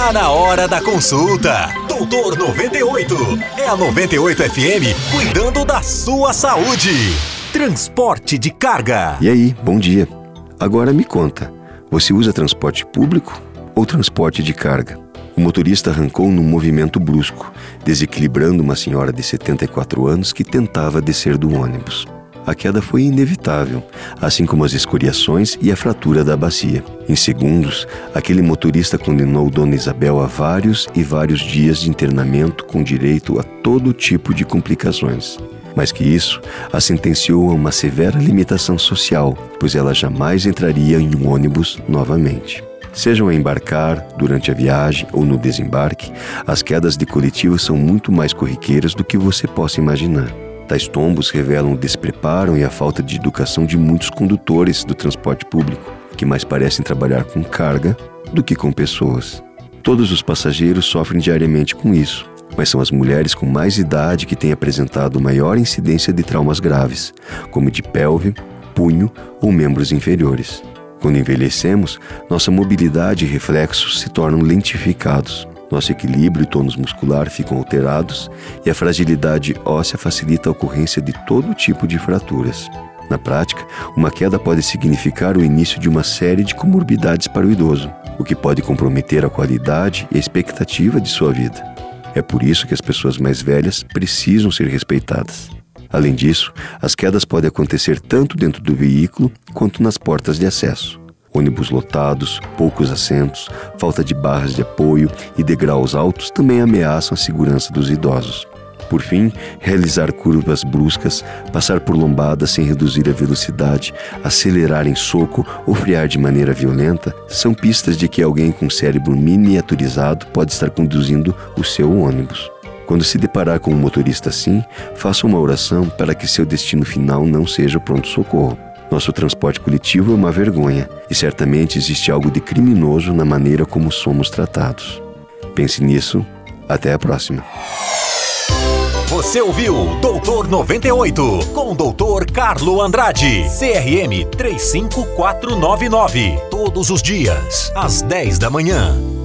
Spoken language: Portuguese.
Tá na hora da consulta. Doutor 98. É a 98 FM cuidando da sua saúde. Transporte de carga. E aí, bom dia. Agora me conta, você usa transporte público ou transporte de carga? O motorista arrancou num movimento brusco, desequilibrando uma senhora de 74 anos que tentava descer do ônibus. A queda foi inevitável, assim como as escoriações e a fratura da bacia. Em segundos, aquele motorista condenou Dona Isabel a vários e vários dias de internamento com direito a todo tipo de complicações. Mais que isso, a sentenciou a uma severa limitação social, pois ela jamais entraria em um ônibus novamente. Sejam a embarcar, durante a viagem ou no desembarque, as quedas de coletivo são muito mais corriqueiras do que você possa imaginar. Tais tombos revelam o despreparo e a falta de educação de muitos condutores do transporte público, que mais parecem trabalhar com carga do que com pessoas. Todos os passageiros sofrem diariamente com isso, mas são as mulheres com mais idade que têm apresentado maior incidência de traumas graves, como de pelve, punho ou membros inferiores. Quando envelhecemos, nossa mobilidade e reflexos se tornam lentificados. Nosso equilíbrio e tônus muscular ficam alterados e a fragilidade óssea facilita a ocorrência de todo tipo de fraturas. Na prática, uma queda pode significar o início de uma série de comorbidades para o idoso, o que pode comprometer a qualidade e a expectativa de sua vida. É por isso que as pessoas mais velhas precisam ser respeitadas. Além disso, as quedas podem acontecer tanto dentro do veículo quanto nas portas de acesso. Ônibus lotados, poucos assentos, falta de barras de apoio e degraus altos também ameaçam a segurança dos idosos. Por fim, realizar curvas bruscas, passar por lombadas sem reduzir a velocidade, acelerar em soco ou frear de maneira violenta são pistas de que alguém com cérebro miniaturizado pode estar conduzindo o seu ônibus. Quando se deparar com um motorista assim, faça uma oração para que seu destino final não seja o pronto-socorro. Nosso transporte coletivo é uma vergonha e certamente existe algo de criminoso na maneira como somos tratados. Pense nisso. Até a próxima. Você ouviu Doutor 98 com o Doutor Carlo Andrade, CRM 35499. Todos os dias, às 10 da manhã.